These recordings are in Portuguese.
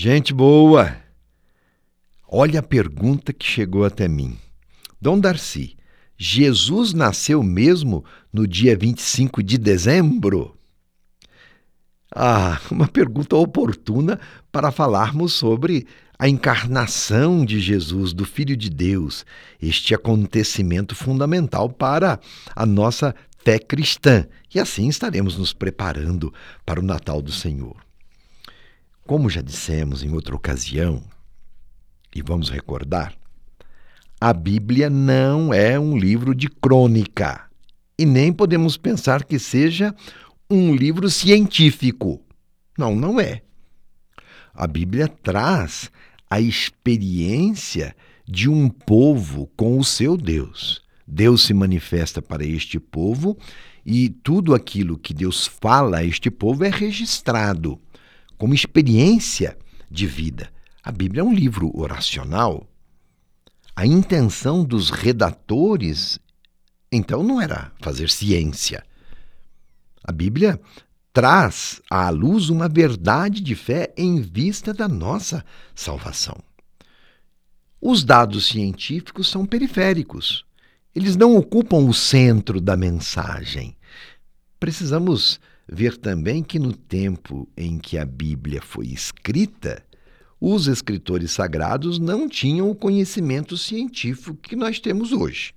Gente boa! Olha a pergunta que chegou até mim. Dom Darcy, Jesus nasceu mesmo no dia 25 de dezembro? Ah, uma pergunta oportuna para falarmos sobre a encarnação de Jesus, do Filho de Deus, este acontecimento fundamental para a nossa fé cristã. E assim estaremos nos preparando para o Natal do Senhor. Como já dissemos em outra ocasião, e vamos recordar, a Bíblia não é um livro de crônica e nem podemos pensar que seja um livro científico. Não, não é. A Bíblia traz a experiência de um povo com o seu Deus. Deus se manifesta para este povo e tudo aquilo que Deus fala a este povo é registrado como experiência de vida. A Bíblia é um livro oracional. A intenção dos redatores, então, não era fazer ciência. A Bíblia traz à luz uma verdade de fé em vista da nossa salvação. Os dados científicos são periféricos. Eles não ocupam o centro da mensagem. Precisamos ver também que no tempo em que a Bíblia foi escrita, os escritores sagrados não tinham o conhecimento científico que nós temos hoje.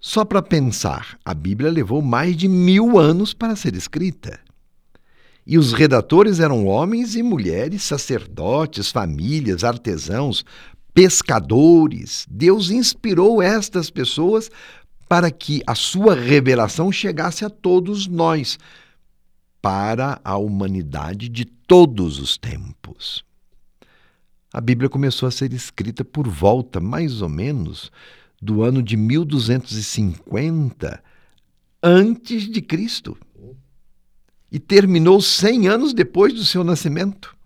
Só para pensar, a Bíblia levou mais de mil anos para ser escrita. E os redatores eram homens e mulheres, sacerdotes, famílias, artesãos, pescadores. Deus inspirou estas pessoas para que a sua revelação chegasse a todos nós, para a humanidade de todos os tempos. A Bíblia começou a ser escrita por volta, mais ou menos, do ano de 1250 antes de Cristo e terminou 100 anos depois do seu nascimento.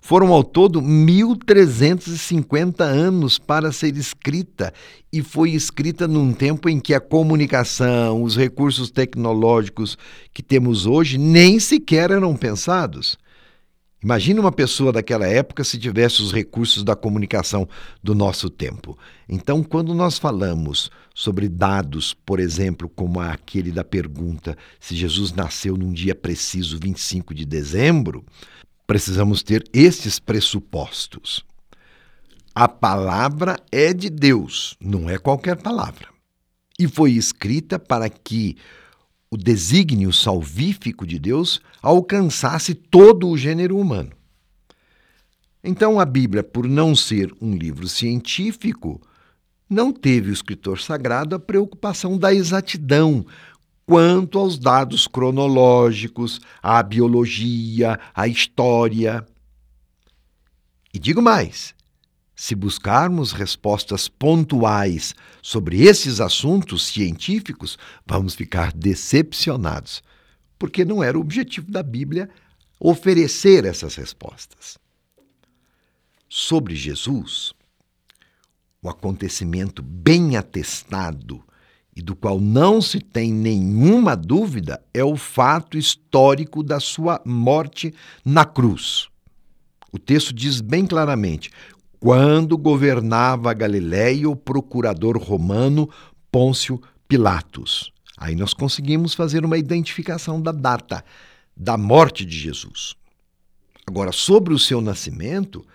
Foram ao todo 1.350 anos para ser escrita, e foi escrita num tempo em que a comunicação, os recursos tecnológicos que temos hoje nem sequer eram pensados. Imagine uma pessoa daquela época se tivesse os recursos da comunicação do nosso tempo. Então, quando nós falamos sobre dados, por exemplo, como aquele da pergunta se Jesus nasceu num dia preciso, 25 de dezembro, precisamos ter estes pressupostos. A palavra é de Deus, não é qualquer palavra. E foi escrita para que o desígnio salvífico de Deus alcançasse todo o gênero humano. Então, a Bíblia, por não ser um livro científico, não teve o escritor sagrado a preocupação da exatidão, quanto aos dados cronológicos, à biologia, à história. E digo mais: se buscarmos respostas pontuais sobre esses assuntos científicos, vamos ficar decepcionados, porque não era o objetivo da Bíblia oferecer essas respostas. Sobre Jesus, o acontecimento bem atestado e do qual não se tem nenhuma dúvida é o fato histórico da sua morte na cruz. O texto diz bem claramente: quando governava Galiléia o procurador romano Pôncio Pilatos. Aí nós conseguimos fazer uma identificação da data da morte de Jesus. Agora, sobre o seu nascimento,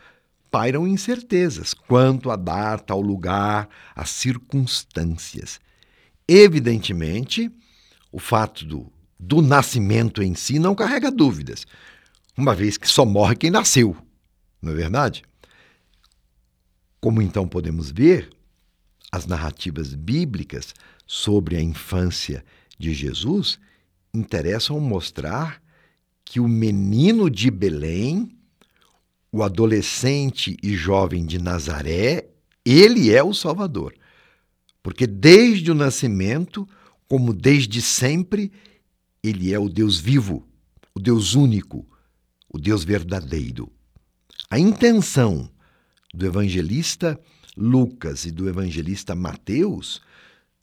pairam incertezas quanto à data, ao lugar, às circunstâncias. Evidentemente, o fato do, do nascimento em si não carrega dúvidas, uma vez que só morre quem nasceu, não é verdade? Como então podemos ver, as narrativas bíblicas sobre a infância de Jesus interessam mostrar que o menino de Belém, o adolescente e jovem de Nazaré, ele é o Salvador. Porque desde o nascimento, como desde sempre, ele é o Deus vivo, o Deus único, o Deus verdadeiro. A intenção do evangelista Lucas e do evangelista Mateus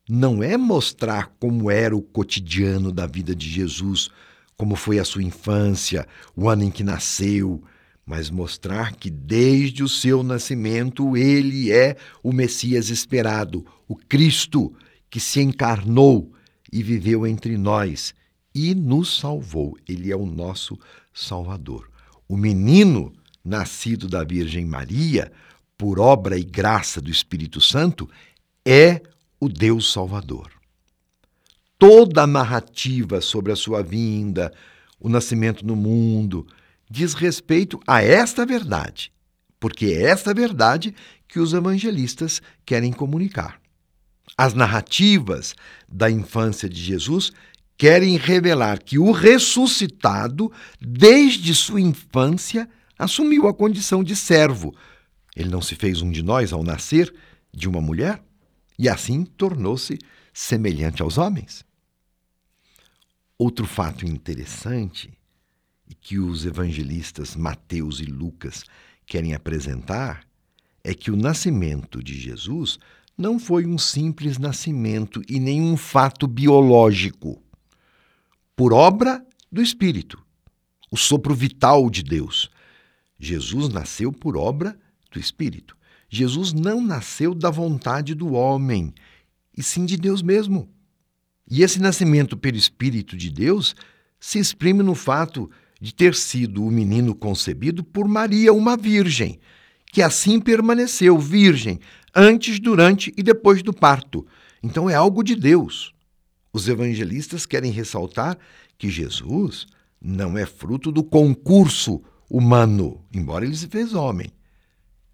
não é mostrar como era o cotidiano da vida de Jesus, como foi a sua infância, o ano em que nasceu, mas mostrar que desde o seu nascimento ele é o Messias esperado, o Cristo que se encarnou e viveu entre nós e nos salvou. Ele é o nosso Salvador. O menino nascido da Virgem Maria, por obra e graça do Espírito Santo, é o Deus Salvador. Toda a narrativa sobre a sua vinda, o nascimento no mundo, diz respeito a esta verdade, porque é esta verdade que os evangelistas querem comunicar. As narrativas da infância de Jesus querem revelar que o ressuscitado, desde sua infância, assumiu a condição de servo. Ele não se fez um de nós ao nascer de uma mulher e assim tornou-se semelhante aos homens. Outro fato interessante que os evangelistas Mateus e Lucas querem apresentar é que o nascimento de Jesus não foi um simples nascimento e nem um fato biológico, por obra do Espírito, o sopro vital de Deus. Jesus nasceu por obra do Espírito. Jesus não nasceu da vontade do homem, e sim de Deus mesmo. E esse nascimento pelo Espírito de Deus se exprime no fato de ter sido o menino concebido por Maria, uma virgem, que assim permaneceu virgem antes, durante e depois do parto. Então é algo de Deus. Os evangelistas querem ressaltar que Jesus não é fruto do concurso humano, embora ele se fez homem.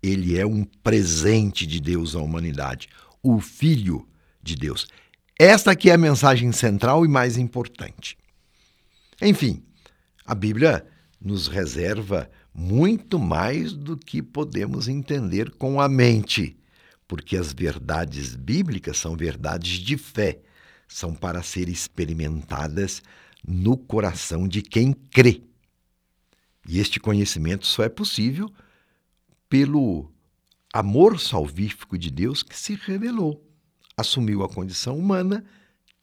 Ele é um presente de Deus à humanidade, o Filho de Deus. Esta aqui é a mensagem central e mais importante. Enfim, a Bíblia nos reserva muito mais do que podemos entender com a mente, porque as verdades bíblicas são verdades de fé, são para ser experimentadas no coração de quem crê. E este conhecimento só é possível pelo amor salvífico de Deus que se revelou assumiu a condição humana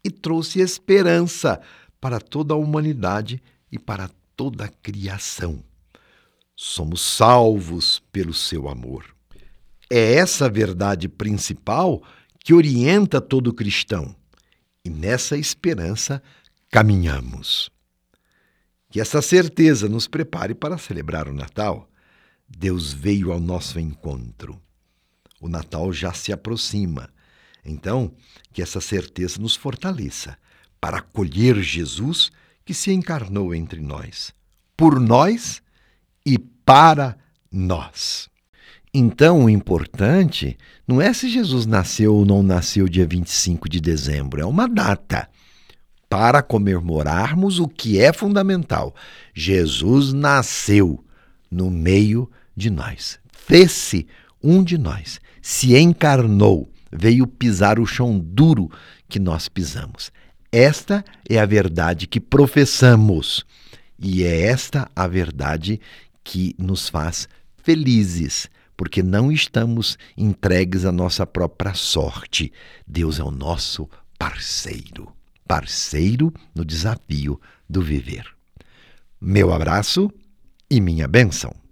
e trouxe esperança para toda a humanidade e para toda a criação. Somos salvos pelo seu amor. É essa verdade principal que orienta todo cristão. E nessa esperança caminhamos. Que essa certeza nos prepare para celebrar o Natal. Deus veio ao nosso encontro. O Natal já se aproxima então, que essa certeza nos fortaleça para acolher Jesus que se encarnou entre nós, por nós e para nós. Então, o importante não é se Jesus nasceu ou não nasceu dia 25 de dezembro, é uma data para comemorarmos o que é fundamental. Jesus nasceu no meio de nós, fez-se um de nós, se encarnou veio pisar o chão duro que nós pisamos. Esta é a verdade que professamos e é esta a verdade que nos faz felizes, porque não estamos entregues à nossa própria sorte. Deus é o nosso parceiro, parceiro no desafio do viver. Meu abraço e minha bênção.